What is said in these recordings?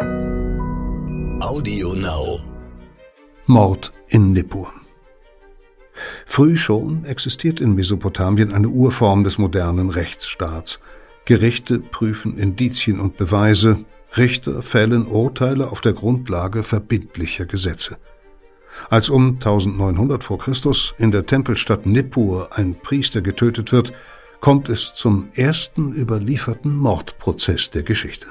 Audio Now. Mord in Nippur. Früh schon existiert in Mesopotamien eine Urform des modernen Rechtsstaats. Gerichte prüfen Indizien und Beweise, Richter fällen Urteile auf der Grundlage verbindlicher Gesetze. Als um 1900 vor Christus in der Tempelstadt Nippur ein Priester getötet wird, kommt es zum ersten überlieferten Mordprozess der Geschichte.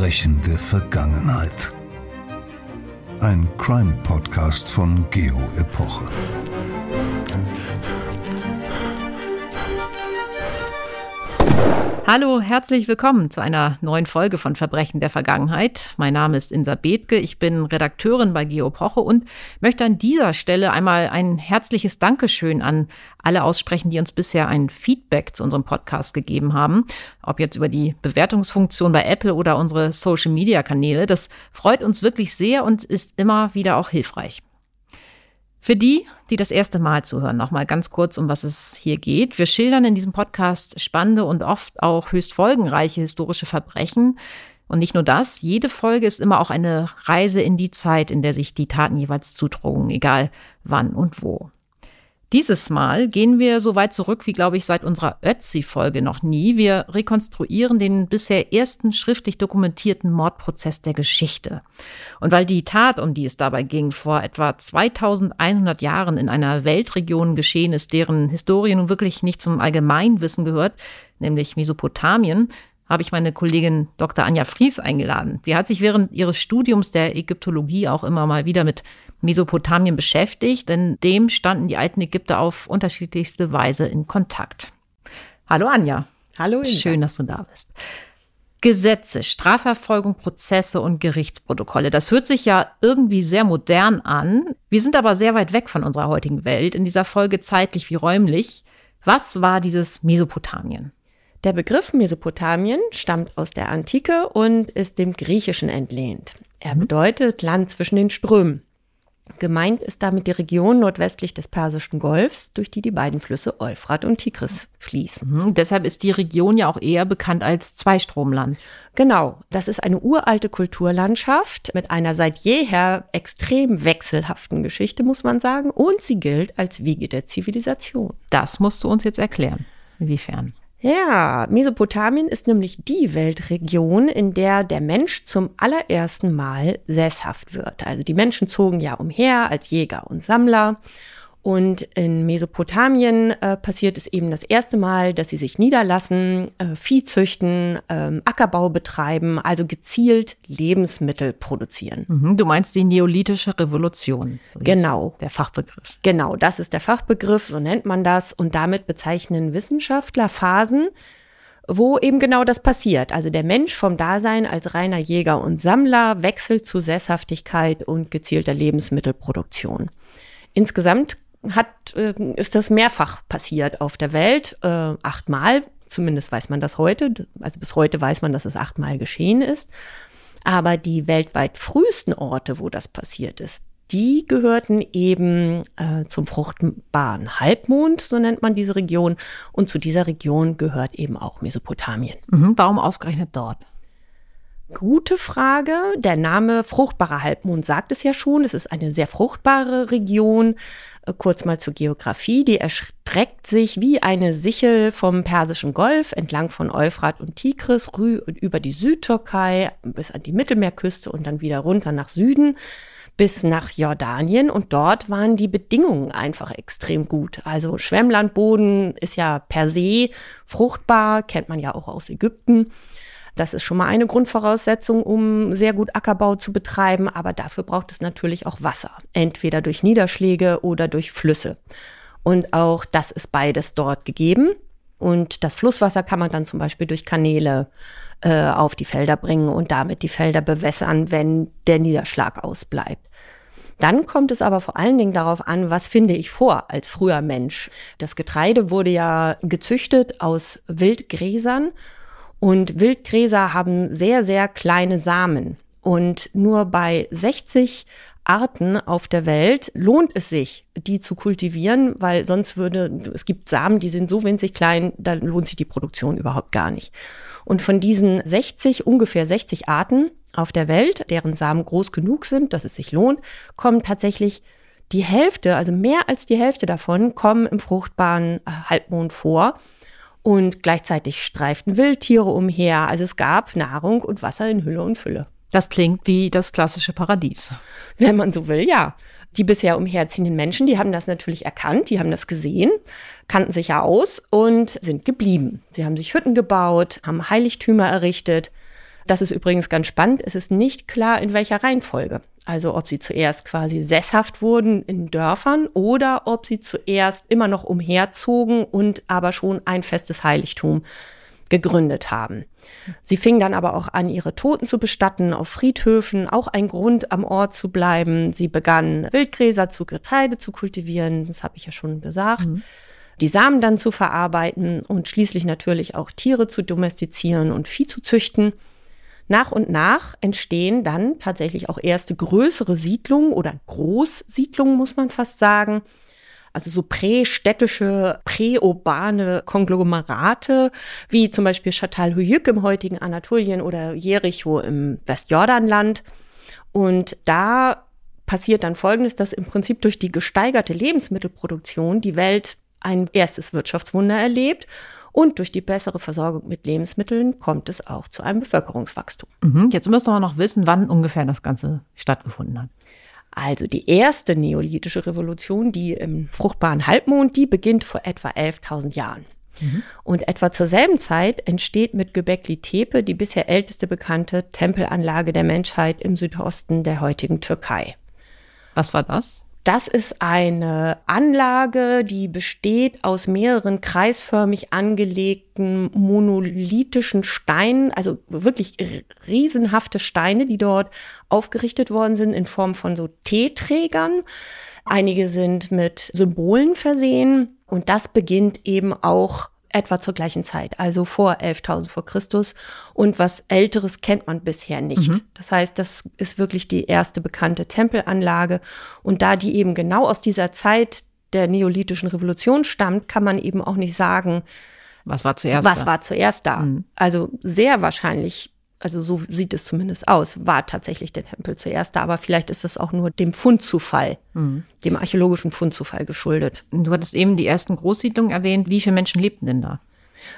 Verbrechende Vergangenheit. Ein Crime-Podcast von Geo Epoche. Hallo, herzlich willkommen zu einer neuen Folge von Verbrechen der Vergangenheit. Mein Name ist Insa Bethke, ich bin Redakteurin bei Geopoche und möchte an dieser Stelle einmal ein herzliches Dankeschön an alle aussprechen, die uns bisher ein Feedback zu unserem Podcast gegeben haben, ob jetzt über die Bewertungsfunktion bei Apple oder unsere Social-Media-Kanäle. Das freut uns wirklich sehr und ist immer wieder auch hilfreich. Für die, die das erste Mal zuhören, nochmal ganz kurz, um was es hier geht. Wir schildern in diesem Podcast spannende und oft auch höchst folgenreiche historische Verbrechen. Und nicht nur das, jede Folge ist immer auch eine Reise in die Zeit, in der sich die Taten jeweils zutrugen, egal wann und wo. Dieses Mal gehen wir so weit zurück wie, glaube ich, seit unserer Ötzi-Folge noch nie. Wir rekonstruieren den bisher ersten schriftlich dokumentierten Mordprozess der Geschichte. Und weil die Tat, um die es dabei ging, vor etwa 2100 Jahren in einer Weltregion geschehen ist, deren Historie nun wirklich nicht zum Allgemeinwissen gehört, nämlich Mesopotamien, habe ich meine Kollegin Dr. Anja Fries eingeladen. Sie hat sich während ihres Studiums der Ägyptologie auch immer mal wieder mit Mesopotamien beschäftigt, denn dem standen die alten Ägypter auf unterschiedlichste Weise in Kontakt. Hallo Anja. Hallo Inga. Schön, dass du da bist. Gesetze, Strafverfolgung, Prozesse und Gerichtsprotokolle. Das hört sich ja irgendwie sehr modern an. Wir sind aber sehr weit weg von unserer heutigen Welt, in dieser Folge zeitlich wie räumlich. Was war dieses Mesopotamien? Der Begriff Mesopotamien stammt aus der Antike und ist dem Griechischen entlehnt. Er mhm. bedeutet Land zwischen den Strömen. Gemeint ist damit die Region nordwestlich des Persischen Golfs, durch die die beiden Flüsse Euphrat und Tigris fließen. Mhm, deshalb ist die Region ja auch eher bekannt als Zweistromland. Genau, das ist eine uralte Kulturlandschaft mit einer seit jeher extrem wechselhaften Geschichte, muss man sagen, und sie gilt als Wiege der Zivilisation. Das musst du uns jetzt erklären. Inwiefern? Ja, Mesopotamien ist nämlich die Weltregion, in der der Mensch zum allerersten Mal sesshaft wird. Also die Menschen zogen ja umher als Jäger und Sammler und in Mesopotamien äh, passiert es eben das erste Mal, dass sie sich niederlassen, äh, Vieh züchten, äh, Ackerbau betreiben, also gezielt Lebensmittel produzieren. Mhm, du meinst die neolithische Revolution. Genau. Der Fachbegriff. Genau, das ist der Fachbegriff, so nennt man das. Und damit bezeichnen Wissenschaftler Phasen, wo eben genau das passiert. Also der Mensch vom Dasein als reiner Jäger und Sammler wechselt zu Sesshaftigkeit und gezielter Lebensmittelproduktion. Insgesamt hat, äh, ist das mehrfach passiert auf der Welt, äh, achtmal. Zumindest weiß man das heute. Also bis heute weiß man, dass es achtmal geschehen ist. Aber die weltweit frühesten Orte, wo das passiert ist, die gehörten eben äh, zum fruchtbaren Halbmond, so nennt man diese Region. Und zu dieser Region gehört eben auch Mesopotamien. Mhm, warum ausgerechnet dort? Gute Frage. Der Name fruchtbarer Halbmond sagt es ja schon. Es ist eine sehr fruchtbare Region. Kurz mal zur Geografie. Die erstreckt sich wie eine Sichel vom Persischen Golf entlang von Euphrat und Tigris über die Südtürkei bis an die Mittelmeerküste und dann wieder runter nach Süden bis nach Jordanien und dort waren die Bedingungen einfach extrem gut. Also Schwemmlandboden ist ja per se fruchtbar, kennt man ja auch aus Ägypten. Das ist schon mal eine Grundvoraussetzung, um sehr gut Ackerbau zu betreiben, aber dafür braucht es natürlich auch Wasser, entweder durch Niederschläge oder durch Flüsse. Und auch das ist beides dort gegeben. Und das Flusswasser kann man dann zum Beispiel durch Kanäle äh, auf die Felder bringen und damit die Felder bewässern, wenn der Niederschlag ausbleibt. Dann kommt es aber vor allen Dingen darauf an, was finde ich vor als früher Mensch. Das Getreide wurde ja gezüchtet aus Wildgräsern und Wildgräser haben sehr, sehr kleine Samen. Und nur bei 60 Arten auf der Welt lohnt es sich, die zu kultivieren, weil sonst würde, es gibt Samen, die sind so winzig klein, da lohnt sich die Produktion überhaupt gar nicht. Und von diesen 60, ungefähr 60 Arten auf der Welt, deren Samen groß genug sind, dass es sich lohnt, kommen tatsächlich die Hälfte, also mehr als die Hälfte davon, kommen im fruchtbaren äh, Halbmond vor. Und gleichzeitig streiften Wildtiere umher. Also es gab Nahrung und Wasser in Hülle und Fülle. Das klingt wie das klassische Paradies. Wenn man so will, ja. Die bisher umherziehenden Menschen, die haben das natürlich erkannt, die haben das gesehen, kannten sich ja aus und sind geblieben. Sie haben sich Hütten gebaut, haben Heiligtümer errichtet. Das ist übrigens ganz spannend. Es ist nicht klar, in welcher Reihenfolge. Also ob sie zuerst quasi sesshaft wurden in Dörfern oder ob sie zuerst immer noch umherzogen und aber schon ein festes Heiligtum gegründet haben. Sie fingen dann aber auch an, ihre Toten zu bestatten auf Friedhöfen, auch ein Grund, am Ort zu bleiben. Sie begannen Wildgräser zu Getreide zu kultivieren, das habe ich ja schon gesagt. Mhm. Die Samen dann zu verarbeiten und schließlich natürlich auch Tiere zu domestizieren und Vieh zu züchten. Nach und nach entstehen dann tatsächlich auch erste größere Siedlungen oder Großsiedlungen, muss man fast sagen, also so prästädtische, präurbane Konglomerate, wie zum Beispiel Çatalhöyük im heutigen Anatolien oder Jericho im Westjordanland. Und da passiert dann Folgendes, dass im Prinzip durch die gesteigerte Lebensmittelproduktion die Welt ein erstes Wirtschaftswunder erlebt. Und durch die bessere Versorgung mit Lebensmitteln kommt es auch zu einem Bevölkerungswachstum. Mhm, jetzt müssen wir noch wissen, wann ungefähr das Ganze stattgefunden hat. Also die erste neolithische Revolution, die im fruchtbaren Halbmond, die beginnt vor etwa 11.000 Jahren. Mhm. Und etwa zur selben Zeit entsteht mit Göbekli Tepe die bisher älteste bekannte Tempelanlage der Menschheit im Südosten der heutigen Türkei. Was war das? Das ist eine Anlage, die besteht aus mehreren kreisförmig angelegten monolithischen Steinen, also wirklich riesenhafte Steine, die dort aufgerichtet worden sind in Form von so Teeträgern. Einige sind mit Symbolen versehen und das beginnt eben auch etwa zur gleichen Zeit, also vor 11.000 vor Christus. Und was Älteres kennt man bisher nicht. Mhm. Das heißt, das ist wirklich die erste bekannte Tempelanlage. Und da die eben genau aus dieser Zeit der neolithischen Revolution stammt, kann man eben auch nicht sagen, was war zuerst was da? war zuerst da. Mhm. Also sehr wahrscheinlich also so sieht es zumindest aus, war tatsächlich der Tempel zuerst da, aber vielleicht ist das auch nur dem Fundzufall, mhm. dem archäologischen Fundzufall geschuldet. Du hattest eben die ersten Großsiedlungen erwähnt. Wie viele Menschen lebten denn da?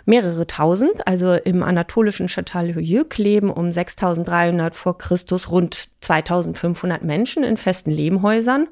Mehrere tausend, also im anatolischen Çatalhöyük leben um 6300 vor Christus rund 2500 Menschen in festen Lehmhäusern.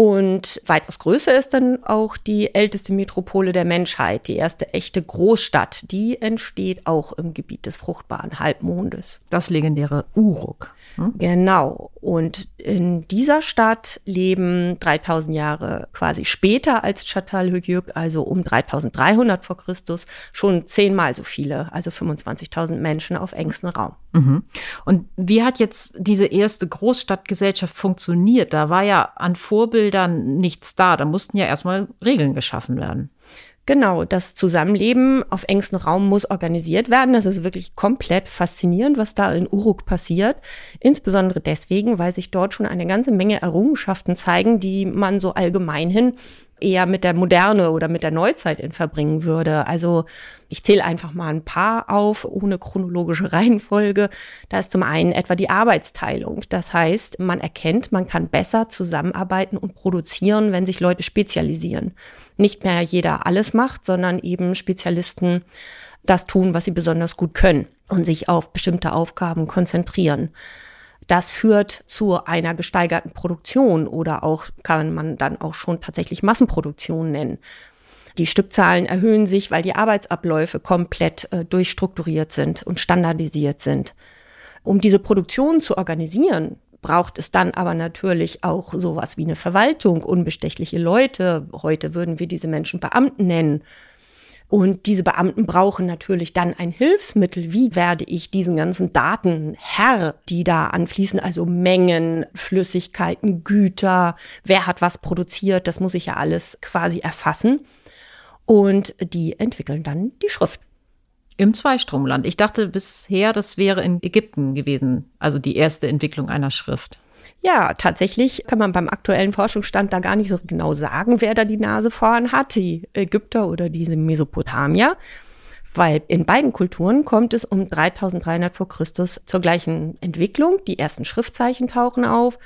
Und weitaus größer ist dann auch die älteste Metropole der Menschheit, die erste echte Großstadt. Die entsteht auch im Gebiet des fruchtbaren Halbmondes. Das legendäre Uruk. Hm? Genau. Und in dieser Stadt leben 3000 Jahre quasi später als Çatalhöyük, also um 3300 vor Christus, schon zehnmal so viele, also 25.000 Menschen auf engstem Raum. Mhm. Und wie hat jetzt diese erste Großstadtgesellschaft funktioniert? Da war ja an Vorbildern nichts da. Da mussten ja erstmal Regeln geschaffen werden. Genau, das Zusammenleben auf engstem Raum muss organisiert werden. Das ist wirklich komplett faszinierend, was da in Uruk passiert. Insbesondere deswegen, weil sich dort schon eine ganze Menge Errungenschaften zeigen, die man so allgemein hin eher mit der Moderne oder mit der Neuzeit in verbringen würde. Also ich zähle einfach mal ein paar auf, ohne chronologische Reihenfolge. Da ist zum einen etwa die Arbeitsteilung. Das heißt, man erkennt, man kann besser zusammenarbeiten und produzieren, wenn sich Leute spezialisieren nicht mehr jeder alles macht, sondern eben Spezialisten das tun, was sie besonders gut können und sich auf bestimmte Aufgaben konzentrieren. Das führt zu einer gesteigerten Produktion oder auch kann man dann auch schon tatsächlich Massenproduktion nennen. Die Stückzahlen erhöhen sich, weil die Arbeitsabläufe komplett äh, durchstrukturiert sind und standardisiert sind. Um diese Produktion zu organisieren, braucht es dann aber natürlich auch sowas wie eine Verwaltung, unbestechliche Leute. Heute würden wir diese Menschen Beamten nennen. Und diese Beamten brauchen natürlich dann ein Hilfsmittel. Wie werde ich diesen ganzen Daten Herr, die da anfließen, also Mengen, Flüssigkeiten, Güter, wer hat was produziert, das muss ich ja alles quasi erfassen. Und die entwickeln dann die Schrift. Im Zweistromland. Ich dachte bisher, das wäre in Ägypten gewesen, also die erste Entwicklung einer Schrift. Ja, tatsächlich kann man beim aktuellen Forschungsstand da gar nicht so genau sagen, wer da die Nase vorn hat, die Ägypter oder diese Mesopotamier. Weil in beiden Kulturen kommt es um 3300 vor Christus zur gleichen Entwicklung. Die ersten Schriftzeichen tauchen auf.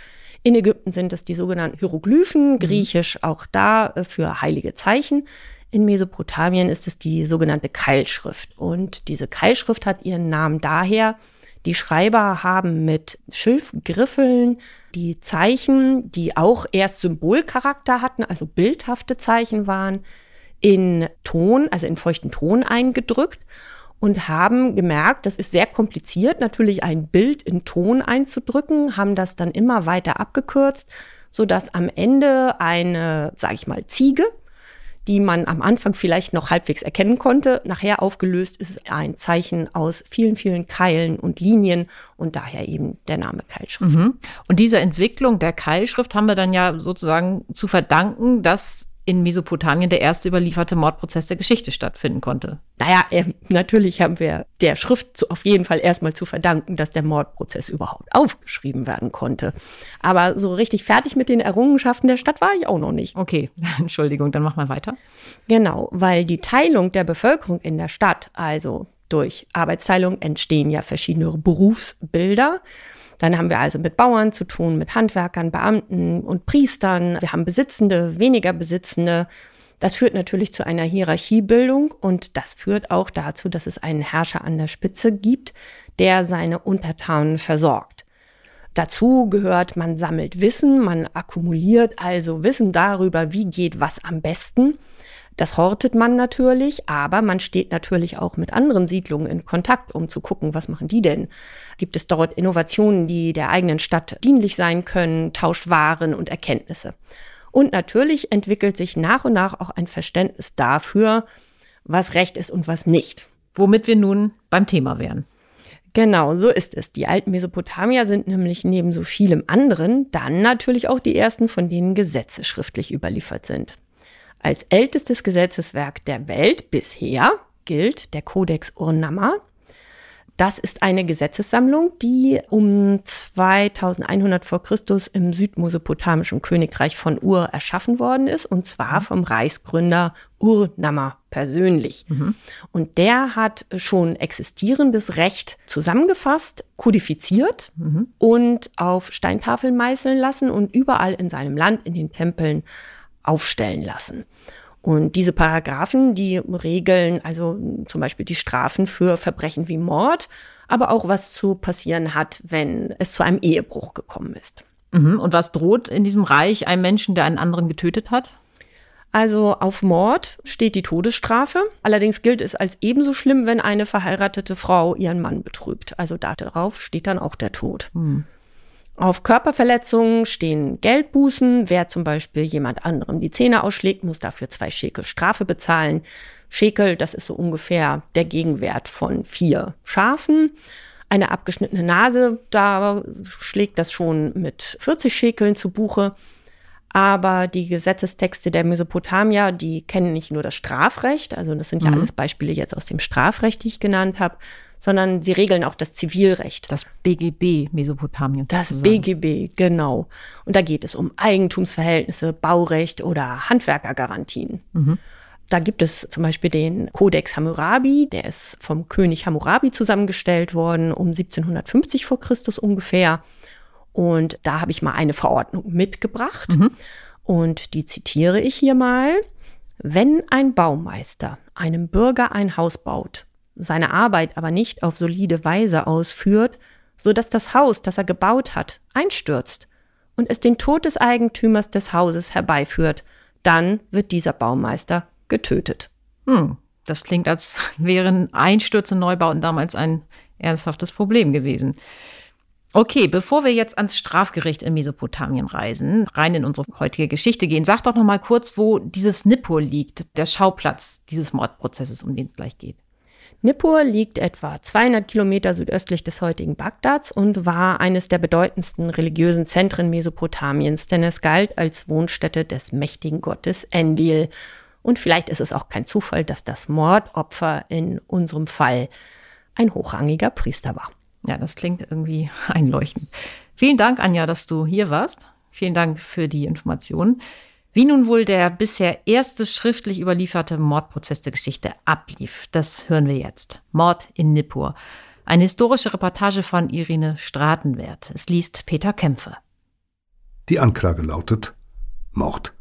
In Ägypten sind es die sogenannten Hieroglyphen, mhm. griechisch auch da äh, für heilige Zeichen. In Mesopotamien ist es die sogenannte Keilschrift. Und diese Keilschrift hat ihren Namen daher, die Schreiber haben mit Schilfgriffeln die Zeichen, die auch erst Symbolcharakter hatten, also bildhafte Zeichen waren, in Ton, also in feuchten Ton eingedrückt und haben gemerkt, das ist sehr kompliziert, natürlich ein Bild in Ton einzudrücken, haben das dann immer weiter abgekürzt, so dass am Ende eine, sag ich mal, Ziege die man am Anfang vielleicht noch halbwegs erkennen konnte. Nachher aufgelöst ist ein Zeichen aus vielen, vielen Keilen und Linien und daher eben der Name Keilschrift. Mhm. Und diese Entwicklung der Keilschrift haben wir dann ja sozusagen zu verdanken, dass in Mesopotamien der erste überlieferte Mordprozess der Geschichte stattfinden konnte. Naja, äh, natürlich haben wir der Schrift zu, auf jeden Fall erstmal zu verdanken, dass der Mordprozess überhaupt aufgeschrieben werden konnte. Aber so richtig fertig mit den Errungenschaften der Stadt war ich auch noch nicht. Okay, Entschuldigung, dann mach mal weiter. Genau, weil die Teilung der Bevölkerung in der Stadt, also durch Arbeitsteilung entstehen ja verschiedene Berufsbilder. Dann haben wir also mit Bauern zu tun, mit Handwerkern, Beamten und Priestern. Wir haben Besitzende, weniger Besitzende. Das führt natürlich zu einer Hierarchiebildung und das führt auch dazu, dass es einen Herrscher an der Spitze gibt, der seine Untertanen versorgt. Dazu gehört, man sammelt Wissen, man akkumuliert also Wissen darüber, wie geht was am besten. Das hortet man natürlich, aber man steht natürlich auch mit anderen Siedlungen in Kontakt, um zu gucken, was machen die denn? Gibt es dort Innovationen, die der eigenen Stadt dienlich sein können, tauscht Waren und Erkenntnisse? Und natürlich entwickelt sich nach und nach auch ein Verständnis dafür, was Recht ist und was nicht. Womit wir nun beim Thema wären. Genau, so ist es. Die alten Mesopotamier sind nämlich neben so vielem anderen dann natürlich auch die ersten, von denen Gesetze schriftlich überliefert sind. Als ältestes Gesetzeswerk der Welt bisher gilt der Codex Urnama. Das ist eine Gesetzessammlung, die um 2100 vor Christus im südmesopotamischen Königreich von Ur erschaffen worden ist, und zwar vom Reichsgründer Urnama persönlich. Mhm. Und der hat schon existierendes Recht zusammengefasst, kodifiziert mhm. und auf Steintafeln meißeln lassen und überall in seinem Land in den Tempeln aufstellen lassen. Und diese Paragraphen, die regeln also zum Beispiel die Strafen für Verbrechen wie Mord, aber auch was zu passieren hat, wenn es zu einem Ehebruch gekommen ist. Mhm. Und was droht in diesem Reich einem Menschen, der einen anderen getötet hat? Also auf Mord steht die Todesstrafe. Allerdings gilt es als ebenso schlimm, wenn eine verheiratete Frau ihren Mann betrügt. Also darauf steht dann auch der Tod. Mhm. Auf Körperverletzungen stehen Geldbußen. Wer zum Beispiel jemand anderem die Zähne ausschlägt, muss dafür zwei Schekel Strafe bezahlen. Schekel, das ist so ungefähr der Gegenwert von vier Schafen. Eine abgeschnittene Nase, da schlägt das schon mit 40 Schekeln zu Buche. Aber die Gesetzestexte der Mesopotamier, die kennen nicht nur das Strafrecht, also das sind ja mhm. alles Beispiele jetzt aus dem Strafrecht, die ich genannt habe, sondern sie regeln auch das Zivilrecht. Das BGB Mesopotamien. Das BGB, genau. Und da geht es um Eigentumsverhältnisse, Baurecht oder Handwerkergarantien. Mhm. Da gibt es zum Beispiel den Codex Hammurabi, der ist vom König Hammurabi zusammengestellt worden, um 1750 vor Christus ungefähr. Und da habe ich mal eine Verordnung mitgebracht. Mhm. Und die zitiere ich hier mal. Wenn ein Baumeister einem Bürger ein Haus baut, seine Arbeit aber nicht auf solide Weise ausführt, so dass das Haus, das er gebaut hat, einstürzt und es den Tod des Eigentümers des Hauses herbeiführt, dann wird dieser Baumeister getötet. Hm, das klingt, als wären Einstürze Neubauten damals ein ernsthaftes Problem gewesen. Okay, bevor wir jetzt ans Strafgericht in Mesopotamien reisen, rein in unsere heutige Geschichte gehen, sag doch noch mal kurz, wo dieses Nippur liegt, der Schauplatz dieses Mordprozesses, um den es gleich geht. Nippur liegt etwa 200 Kilometer südöstlich des heutigen Bagdads und war eines der bedeutendsten religiösen Zentren Mesopotamiens, denn es galt als Wohnstätte des mächtigen Gottes Endil. Und vielleicht ist es auch kein Zufall, dass das Mordopfer in unserem Fall ein hochrangiger Priester war. Ja, das klingt irgendwie einleuchtend. Vielen Dank, Anja, dass du hier warst. Vielen Dank für die Informationen. Wie nun wohl der bisher erste schriftlich überlieferte Mordprozess der Geschichte ablief, das hören wir jetzt. Mord in Nippur. Eine historische Reportage von Irene Stratenwert. Es liest Peter Kämpfe. Die Anklage lautet Mord.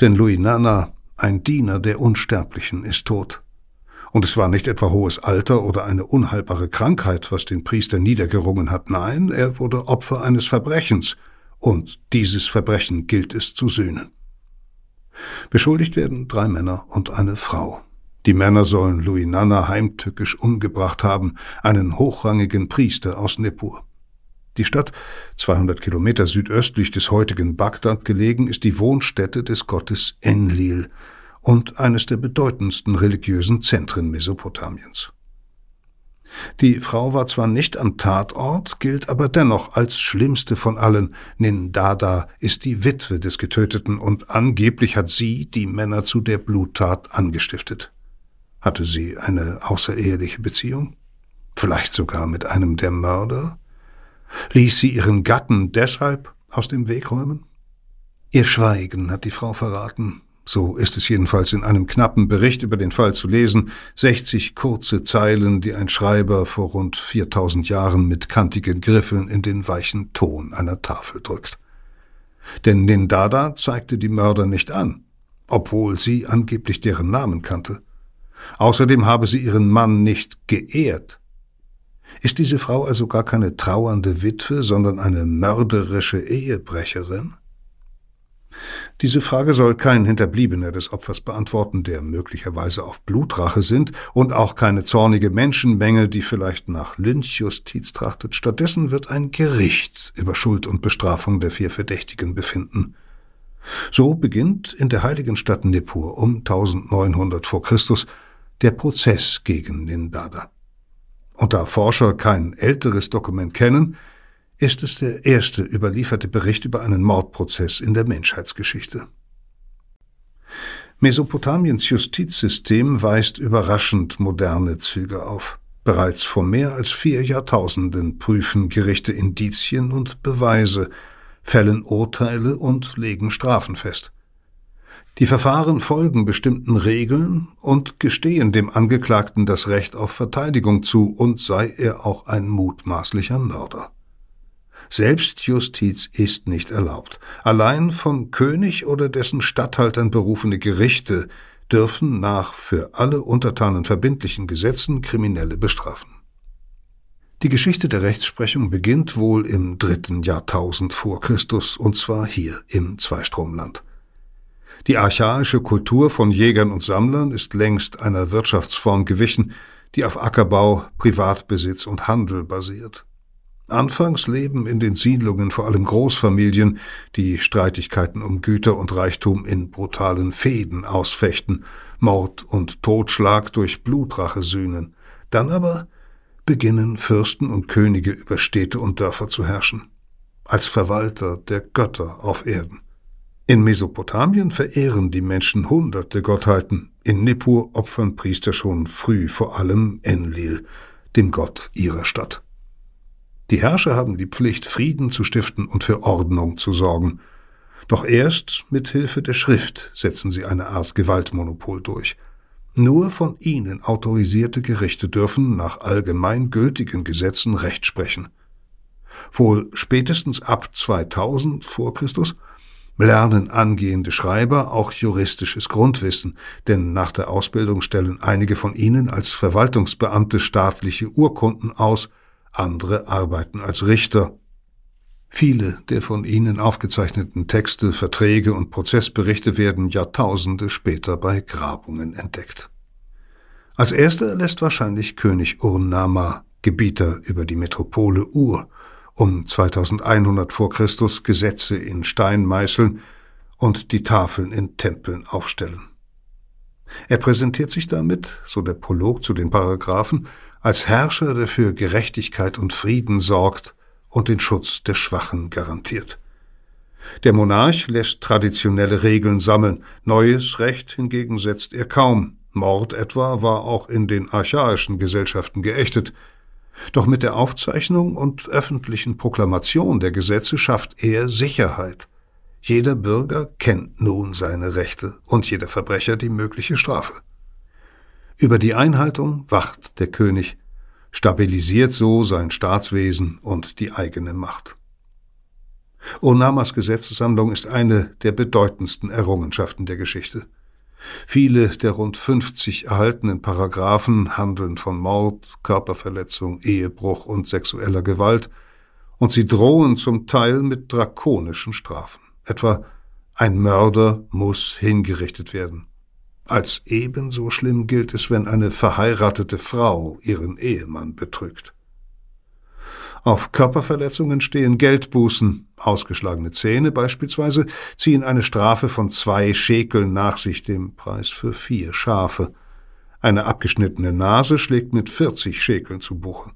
Denn Louis Nana, ein Diener der Unsterblichen, ist tot. Und es war nicht etwa hohes Alter oder eine unheilbare Krankheit, was den Priester niedergerungen hat. Nein, er wurde Opfer eines Verbrechens, und dieses Verbrechen gilt es zu sühnen. Beschuldigt werden drei Männer und eine Frau. Die Männer sollen Louis Nana heimtückisch umgebracht haben, einen hochrangigen Priester aus Nippur. Die Stadt, 200 Kilometer südöstlich des heutigen Bagdad gelegen, ist die Wohnstätte des Gottes Enlil und eines der bedeutendsten religiösen Zentren Mesopotamiens. Die Frau war zwar nicht am Tatort, gilt aber dennoch als schlimmste von allen. Nindada ist die Witwe des Getöteten und angeblich hat sie die Männer zu der Bluttat angestiftet. Hatte sie eine außereheliche Beziehung? Vielleicht sogar mit einem der Mörder? Ließ sie ihren Gatten deshalb aus dem Weg räumen? Ihr Schweigen hat die Frau verraten, so ist es jedenfalls in einem knappen Bericht über den Fall zu lesen, 60 kurze Zeilen, die ein Schreiber vor rund 4000 Jahren mit kantigen Griffeln in den weichen Ton einer Tafel drückt. Denn Nindada zeigte die Mörder nicht an, obwohl sie angeblich deren Namen kannte. Außerdem habe sie ihren Mann nicht geehrt. Ist diese Frau also gar keine trauernde Witwe, sondern eine mörderische Ehebrecherin? Diese Frage soll kein Hinterbliebener des Opfers beantworten, der möglicherweise auf Blutrache sind, und auch keine zornige Menschenmenge, die vielleicht nach Lynchjustiz trachtet. Stattdessen wird ein Gericht über Schuld und Bestrafung der vier Verdächtigen befinden. So beginnt in der heiligen Stadt Nippur um 1900 vor Christus der Prozess gegen Nindada. Und da Forscher kein älteres Dokument kennen, ist es der erste überlieferte Bericht über einen Mordprozess in der Menschheitsgeschichte. Mesopotamiens Justizsystem weist überraschend moderne Züge auf. Bereits vor mehr als vier Jahrtausenden prüfen Gerichte Indizien und Beweise, fällen Urteile und legen Strafen fest. Die Verfahren folgen bestimmten Regeln und gestehen dem Angeklagten das Recht auf Verteidigung zu, und sei er auch ein mutmaßlicher Mörder. Selbstjustiz ist nicht erlaubt. Allein vom König oder dessen Statthaltern berufene Gerichte dürfen nach für alle Untertanen verbindlichen Gesetzen Kriminelle bestrafen. Die Geschichte der Rechtsprechung beginnt wohl im dritten Jahrtausend vor Christus, und zwar hier im Zweistromland. Die archaische Kultur von Jägern und Sammlern ist längst einer Wirtschaftsform gewichen, die auf Ackerbau, Privatbesitz und Handel basiert. Anfangs leben in den Siedlungen vor allem Großfamilien, die Streitigkeiten um Güter und Reichtum in brutalen Fehden ausfechten, Mord und Totschlag durch Blutrache sühnen. Dann aber beginnen Fürsten und Könige über Städte und Dörfer zu herrschen, als Verwalter der Götter auf Erden. In Mesopotamien verehren die Menschen hunderte Gottheiten, in Nippur opfern Priester schon früh vor allem Enlil, dem Gott ihrer Stadt. Die Herrscher haben die Pflicht, Frieden zu stiften und für Ordnung zu sorgen. Doch erst mit Hilfe der Schrift setzen sie eine Art Gewaltmonopol durch. Nur von ihnen autorisierte Gerichte dürfen nach allgemein gültigen Gesetzen Recht sprechen. Wohl spätestens ab 2000 vor Christus lernen angehende Schreiber auch juristisches Grundwissen, denn nach der Ausbildung stellen einige von ihnen als Verwaltungsbeamte staatliche Urkunden aus andere arbeiten als Richter. Viele der von ihnen aufgezeichneten Texte, Verträge und Prozessberichte werden Jahrtausende später bei Grabungen entdeckt. Als erster lässt wahrscheinlich König Urnama, Gebieter über die Metropole Ur, um 2100 vor Christus Gesetze in Stein meißeln und die Tafeln in Tempeln aufstellen. Er präsentiert sich damit, so der Prolog zu den Paragraphen, als Herrscher, der für Gerechtigkeit und Frieden sorgt und den Schutz der Schwachen garantiert. Der Monarch lässt traditionelle Regeln sammeln, neues Recht hingegen setzt er kaum. Mord etwa war auch in den archaischen Gesellschaften geächtet. Doch mit der Aufzeichnung und öffentlichen Proklamation der Gesetze schafft er Sicherheit. Jeder Bürger kennt nun seine Rechte und jeder Verbrecher die mögliche Strafe. Über die Einhaltung wacht der König, stabilisiert so sein Staatswesen und die eigene Macht. Onamas Gesetzessammlung ist eine der bedeutendsten Errungenschaften der Geschichte. Viele der rund 50 erhaltenen Paragraphen handeln von Mord, Körperverletzung, Ehebruch und sexueller Gewalt, und sie drohen zum Teil mit drakonischen Strafen. Etwa ein Mörder muss hingerichtet werden. Als ebenso schlimm gilt es, wenn eine verheiratete Frau ihren Ehemann betrügt. Auf Körperverletzungen stehen Geldbußen. Ausgeschlagene Zähne beispielsweise ziehen eine Strafe von zwei Schekeln nach sich, dem Preis für vier Schafe. Eine abgeschnittene Nase schlägt mit 40 Schekeln zu Buche.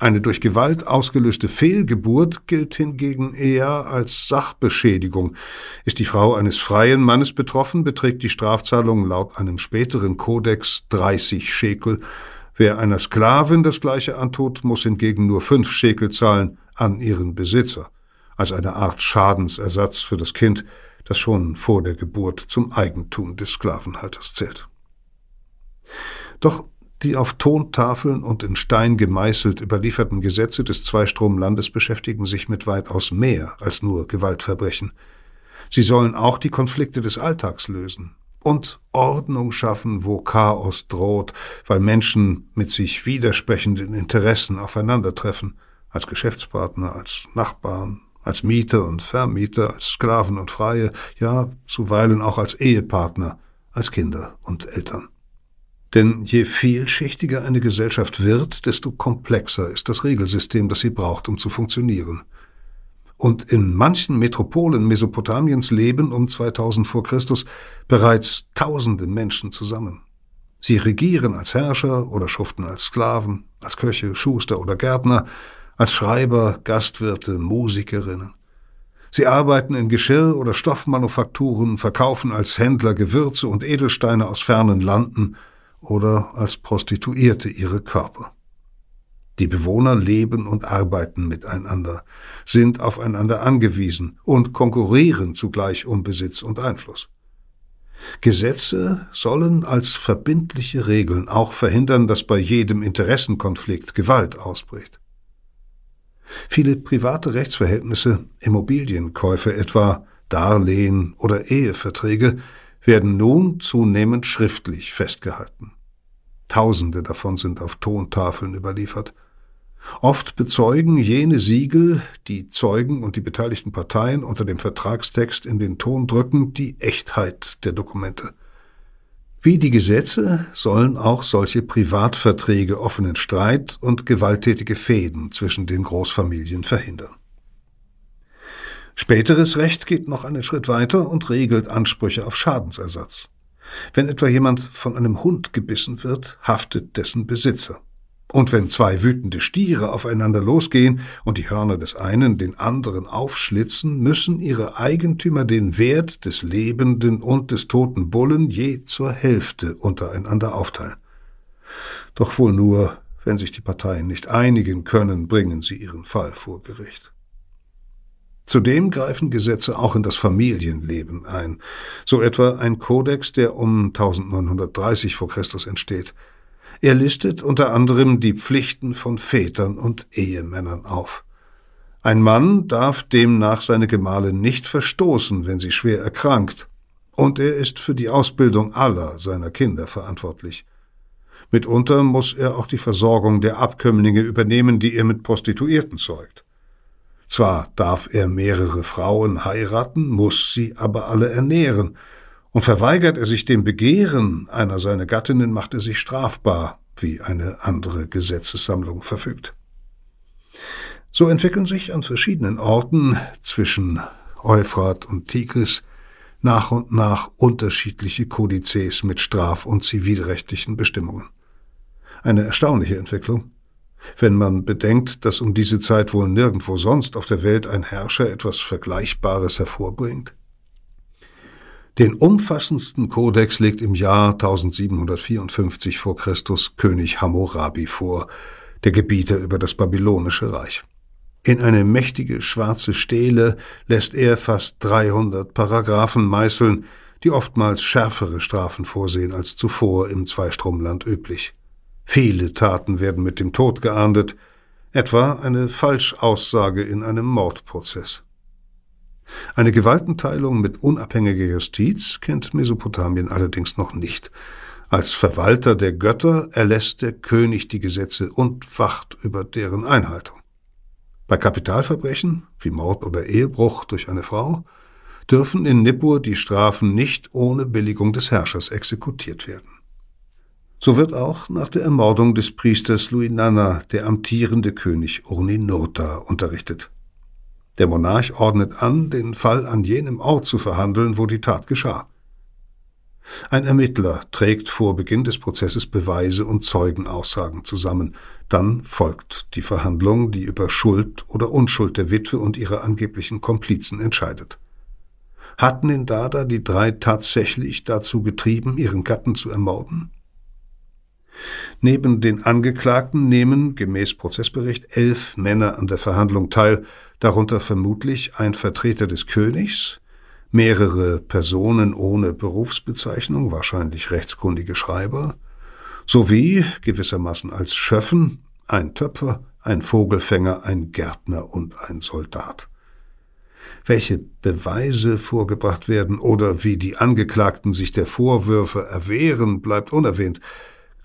Eine durch Gewalt ausgelöste Fehlgeburt gilt hingegen eher als Sachbeschädigung. Ist die Frau eines freien Mannes betroffen, beträgt die Strafzahlung laut einem späteren Kodex 30 Schekel, Wer einer Sklavin das gleiche antut, muss hingegen nur fünf Schekel zahlen an ihren Besitzer, als eine Art Schadensersatz für das Kind, das schon vor der Geburt zum Eigentum des Sklavenhalters zählt. Doch die auf Tontafeln und in Stein gemeißelt überlieferten Gesetze des Zweistromlandes beschäftigen sich mit weitaus mehr als nur Gewaltverbrechen. Sie sollen auch die Konflikte des Alltags lösen, und Ordnung schaffen, wo Chaos droht, weil Menschen mit sich widersprechenden Interessen aufeinandertreffen, als Geschäftspartner, als Nachbarn, als Mieter und Vermieter, als Sklaven und Freie, ja zuweilen auch als Ehepartner, als Kinder und Eltern. Denn je vielschichtiger eine Gesellschaft wird, desto komplexer ist das Regelsystem, das sie braucht, um zu funktionieren und in manchen Metropolen Mesopotamiens leben um 2000 vor Christus bereits tausende Menschen zusammen. Sie regieren als Herrscher oder schuften als Sklaven, als Köche, Schuster oder Gärtner, als Schreiber, Gastwirte, Musikerinnen. Sie arbeiten in Geschirr- oder Stoffmanufakturen, verkaufen als Händler Gewürze und Edelsteine aus fernen Landen oder als Prostituierte ihre Körper. Die Bewohner leben und arbeiten miteinander, sind aufeinander angewiesen und konkurrieren zugleich um Besitz und Einfluss. Gesetze sollen als verbindliche Regeln auch verhindern, dass bei jedem Interessenkonflikt Gewalt ausbricht. Viele private Rechtsverhältnisse, Immobilienkäufe etwa, Darlehen oder Eheverträge werden nun zunehmend schriftlich festgehalten. Tausende davon sind auf Tontafeln überliefert. Oft bezeugen jene Siegel, die Zeugen und die beteiligten Parteien unter dem Vertragstext in den Ton drücken, die Echtheit der Dokumente. Wie die Gesetze sollen auch solche Privatverträge offenen Streit und gewalttätige Fäden zwischen den Großfamilien verhindern. Späteres Recht geht noch einen Schritt weiter und regelt Ansprüche auf Schadensersatz. Wenn etwa jemand von einem Hund gebissen wird, haftet dessen Besitzer. Und wenn zwei wütende Stiere aufeinander losgehen und die Hörner des einen den anderen aufschlitzen, müssen ihre Eigentümer den Wert des lebenden und des toten Bullen je zur Hälfte untereinander aufteilen. Doch wohl nur, wenn sich die Parteien nicht einigen können, bringen sie ihren Fall vor Gericht. Zudem greifen Gesetze auch in das Familienleben ein, so etwa ein Kodex, der um 1930 vor Christus entsteht – er listet unter anderem die Pflichten von Vätern und Ehemännern auf. Ein Mann darf demnach seine Gemahlin nicht verstoßen, wenn sie schwer erkrankt, und er ist für die Ausbildung aller seiner Kinder verantwortlich. Mitunter muss er auch die Versorgung der Abkömmlinge übernehmen, die er mit Prostituierten zeugt. Zwar darf er mehrere Frauen heiraten, muss sie aber alle ernähren, und verweigert er sich dem Begehren einer seiner Gattinnen, macht er sich strafbar, wie eine andere Gesetzessammlung verfügt. So entwickeln sich an verschiedenen Orten zwischen Euphrat und Tigris nach und nach unterschiedliche Kodizes mit straf- und zivilrechtlichen Bestimmungen. Eine erstaunliche Entwicklung. Wenn man bedenkt, dass um diese Zeit wohl nirgendwo sonst auf der Welt ein Herrscher etwas Vergleichbares hervorbringt? Den umfassendsten Kodex legt im Jahr 1754 vor Christus König Hammurabi vor, der Gebieter über das babylonische Reich. In eine mächtige schwarze Stele lässt er fast 300 Paragraphen meißeln, die oftmals schärfere Strafen vorsehen als zuvor im Zweistromland üblich. Viele Taten werden mit dem Tod geahndet, etwa eine Falschaussage in einem Mordprozess. Eine Gewaltenteilung mit unabhängiger Justiz kennt Mesopotamien allerdings noch nicht. Als Verwalter der Götter erlässt der König die Gesetze und wacht über deren Einhaltung. Bei Kapitalverbrechen, wie Mord oder Ehebruch durch eine Frau, dürfen in Nippur die Strafen nicht ohne Billigung des Herrschers exekutiert werden. So wird auch nach der Ermordung des Priesters Luinana der amtierende König Urninurta unterrichtet. Der Monarch ordnet an, den Fall an jenem Ort zu verhandeln, wo die Tat geschah. Ein Ermittler trägt vor Beginn des Prozesses Beweise und Zeugenaussagen zusammen. Dann folgt die Verhandlung, die über Schuld oder Unschuld der Witwe und ihrer angeblichen Komplizen entscheidet. Hatten Nindada die drei tatsächlich dazu getrieben, ihren Gatten zu ermorden? Neben den Angeklagten nehmen, gemäß Prozessbericht, elf Männer an der Verhandlung teil, darunter vermutlich ein Vertreter des Königs, mehrere Personen ohne Berufsbezeichnung, wahrscheinlich rechtskundige Schreiber, sowie gewissermaßen als Schöffen ein Töpfer, ein Vogelfänger, ein Gärtner und ein Soldat. Welche Beweise vorgebracht werden oder wie die Angeklagten sich der Vorwürfe erwehren, bleibt unerwähnt.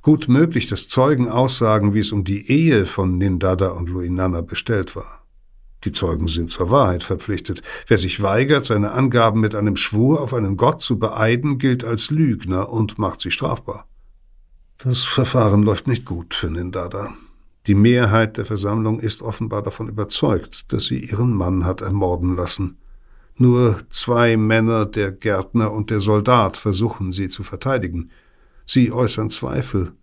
Gut möglich, dass Zeugen aussagen, wie es um die Ehe von Nindada und Luinana bestellt war. Die Zeugen sind zur Wahrheit verpflichtet. Wer sich weigert, seine Angaben mit einem Schwur auf einen Gott zu beeiden, gilt als Lügner und macht sich strafbar. Das Verfahren läuft nicht gut für Nindada. Die Mehrheit der Versammlung ist offenbar davon überzeugt, dass sie ihren Mann hat ermorden lassen. Nur zwei Männer, der Gärtner und der Soldat, versuchen sie zu verteidigen. Sie äußern Zweifel.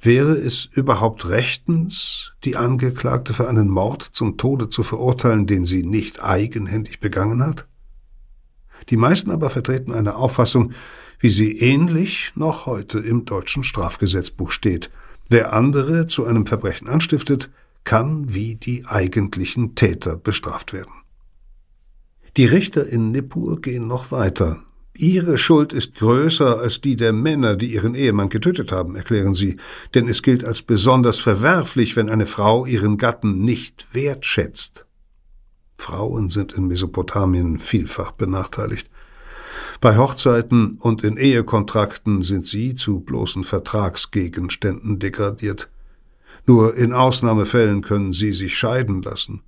Wäre es überhaupt rechtens, die Angeklagte für einen Mord zum Tode zu verurteilen, den sie nicht eigenhändig begangen hat? Die meisten aber vertreten eine Auffassung, wie sie ähnlich noch heute im deutschen Strafgesetzbuch steht. Wer andere zu einem Verbrechen anstiftet, kann wie die eigentlichen Täter bestraft werden. Die Richter in Nippur gehen noch weiter. Ihre Schuld ist größer als die der Männer, die ihren Ehemann getötet haben, erklären sie, denn es gilt als besonders verwerflich, wenn eine Frau ihren Gatten nicht wertschätzt. Frauen sind in Mesopotamien vielfach benachteiligt. Bei Hochzeiten und in Ehekontrakten sind sie zu bloßen Vertragsgegenständen degradiert. Nur in Ausnahmefällen können sie sich scheiden lassen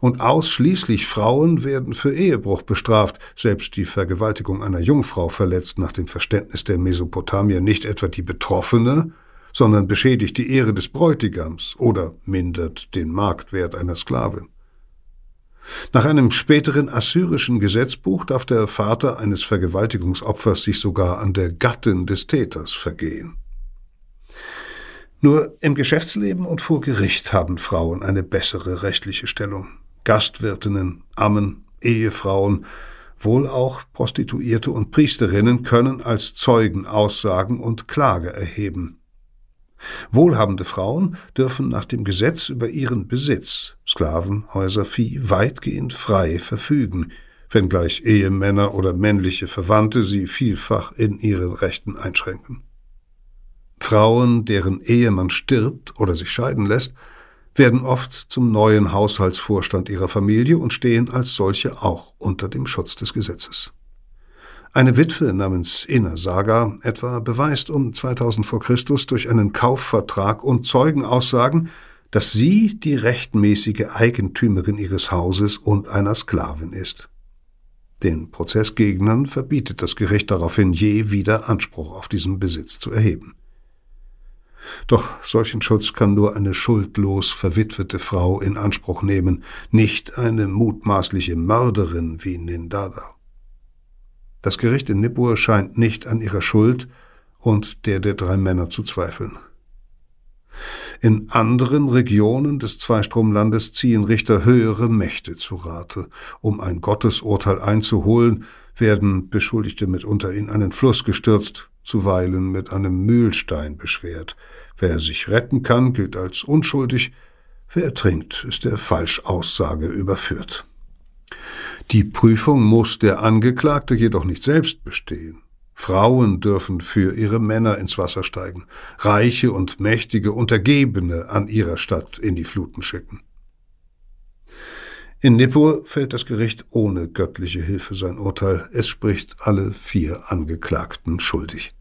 und ausschließlich Frauen werden für Ehebruch bestraft, selbst die Vergewaltigung einer Jungfrau verletzt nach dem Verständnis der Mesopotamier nicht etwa die Betroffene, sondern beschädigt die Ehre des Bräutigams oder mindert den Marktwert einer Sklavin. Nach einem späteren assyrischen Gesetzbuch darf der Vater eines Vergewaltigungsopfers sich sogar an der Gattin des Täters vergehen. Nur im Geschäftsleben und vor Gericht haben Frauen eine bessere rechtliche Stellung. Gastwirtinnen, Ammen, Ehefrauen, wohl auch Prostituierte und Priesterinnen können als Zeugen aussagen und Klage erheben. Wohlhabende Frauen dürfen nach dem Gesetz über ihren Besitz, Sklaven, Häuser, Vieh, weitgehend frei verfügen, wenngleich Ehemänner oder männliche Verwandte sie vielfach in ihren Rechten einschränken. Frauen, deren Ehemann stirbt oder sich scheiden lässt, werden oft zum neuen Haushaltsvorstand ihrer Familie und stehen als solche auch unter dem Schutz des Gesetzes. Eine Witwe namens Inna Saga etwa beweist um 2000 vor Christus durch einen Kaufvertrag und Zeugenaussagen, dass sie die rechtmäßige Eigentümerin ihres Hauses und einer Sklavin ist. Den Prozessgegnern verbietet das Gericht daraufhin je wieder Anspruch auf diesen Besitz zu erheben. Doch solchen Schutz kann nur eine schuldlos verwitwete Frau in Anspruch nehmen, nicht eine mutmaßliche Mörderin wie Nindada. Das Gericht in Nippur scheint nicht an ihrer Schuld und der der drei Männer zu zweifeln. In anderen Regionen des Zweistromlandes ziehen Richter höhere Mächte zu Rate. Um ein Gottesurteil einzuholen, werden Beschuldigte mitunter in einen Fluss gestürzt, zuweilen mit einem Mühlstein beschwert. Wer sich retten kann, gilt als unschuldig, wer ertrinkt, ist der Falschaussage überführt. Die Prüfung muss der Angeklagte jedoch nicht selbst bestehen. Frauen dürfen für ihre Männer ins Wasser steigen, reiche und mächtige Untergebene an ihrer Stadt in die Fluten schicken. In Nippur fällt das Gericht ohne göttliche Hilfe sein Urteil. Es spricht alle vier Angeklagten schuldig.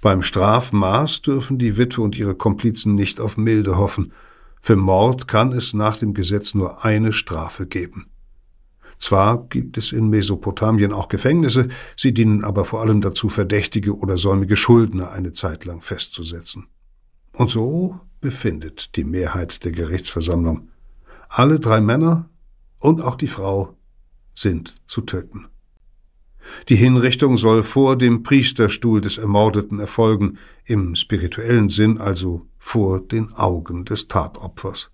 Beim Strafmaß dürfen die Witwe und ihre Komplizen nicht auf Milde hoffen. Für Mord kann es nach dem Gesetz nur eine Strafe geben. Zwar gibt es in Mesopotamien auch Gefängnisse, sie dienen aber vor allem dazu, verdächtige oder säumige Schuldner eine Zeit lang festzusetzen. Und so befindet die Mehrheit der Gerichtsversammlung. Alle drei Männer und auch die Frau sind zu töten. Die Hinrichtung soll vor dem Priesterstuhl des Ermordeten erfolgen, im spirituellen Sinn also vor den Augen des Tatopfers.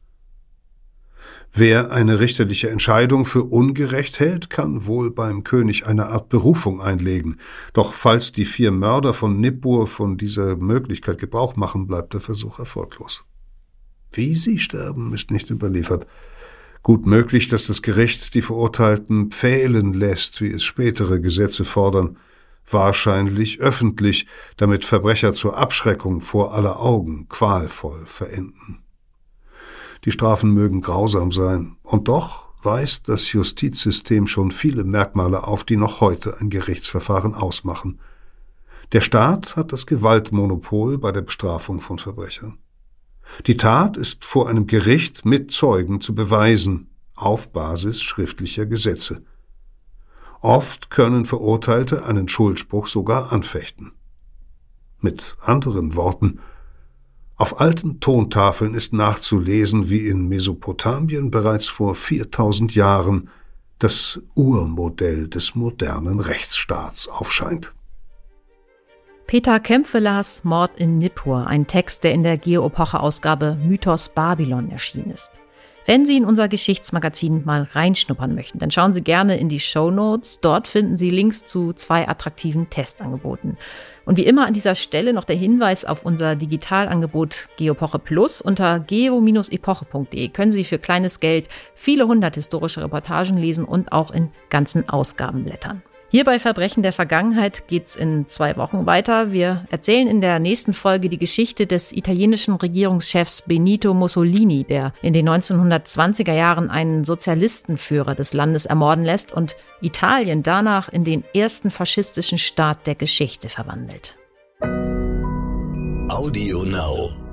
Wer eine richterliche Entscheidung für ungerecht hält, kann wohl beim König eine Art Berufung einlegen. Doch falls die vier Mörder von Nippur von dieser Möglichkeit Gebrauch machen, bleibt der Versuch erfolglos. Wie sie sterben, ist nicht überliefert. Gut möglich, dass das Gericht die Verurteilten pfählen lässt, wie es spätere Gesetze fordern, wahrscheinlich öffentlich, damit Verbrecher zur Abschreckung vor aller Augen qualvoll verenden. Die Strafen mögen grausam sein, und doch weist das Justizsystem schon viele Merkmale auf, die noch heute ein Gerichtsverfahren ausmachen. Der Staat hat das Gewaltmonopol bei der Bestrafung von Verbrechern. Die Tat ist vor einem Gericht mit Zeugen zu beweisen, auf Basis schriftlicher Gesetze. Oft können Verurteilte einen Schuldspruch sogar anfechten. Mit anderen Worten, auf alten Tontafeln ist nachzulesen, wie in Mesopotamien bereits vor 4000 Jahren das Urmodell des modernen Rechtsstaats aufscheint. Peter Kempfelers Mord in Nippur, ein Text, der in der Geo-Epoche-Ausgabe Mythos Babylon erschienen ist. Wenn Sie in unser Geschichtsmagazin mal reinschnuppern möchten, dann schauen Sie gerne in die Show Notes. Dort finden Sie Links zu zwei attraktiven Testangeboten. Und wie immer an dieser Stelle noch der Hinweis auf unser Digitalangebot Geopoche Plus. Unter geo-epoche.de können Sie für kleines Geld viele hundert historische Reportagen lesen und auch in ganzen Ausgaben blättern. Hier bei Verbrechen der Vergangenheit geht's in zwei Wochen weiter. Wir erzählen in der nächsten Folge die Geschichte des italienischen Regierungschefs Benito Mussolini, der in den 1920er Jahren einen Sozialistenführer des Landes ermorden lässt und Italien danach in den ersten faschistischen Staat der Geschichte verwandelt. Audio Now.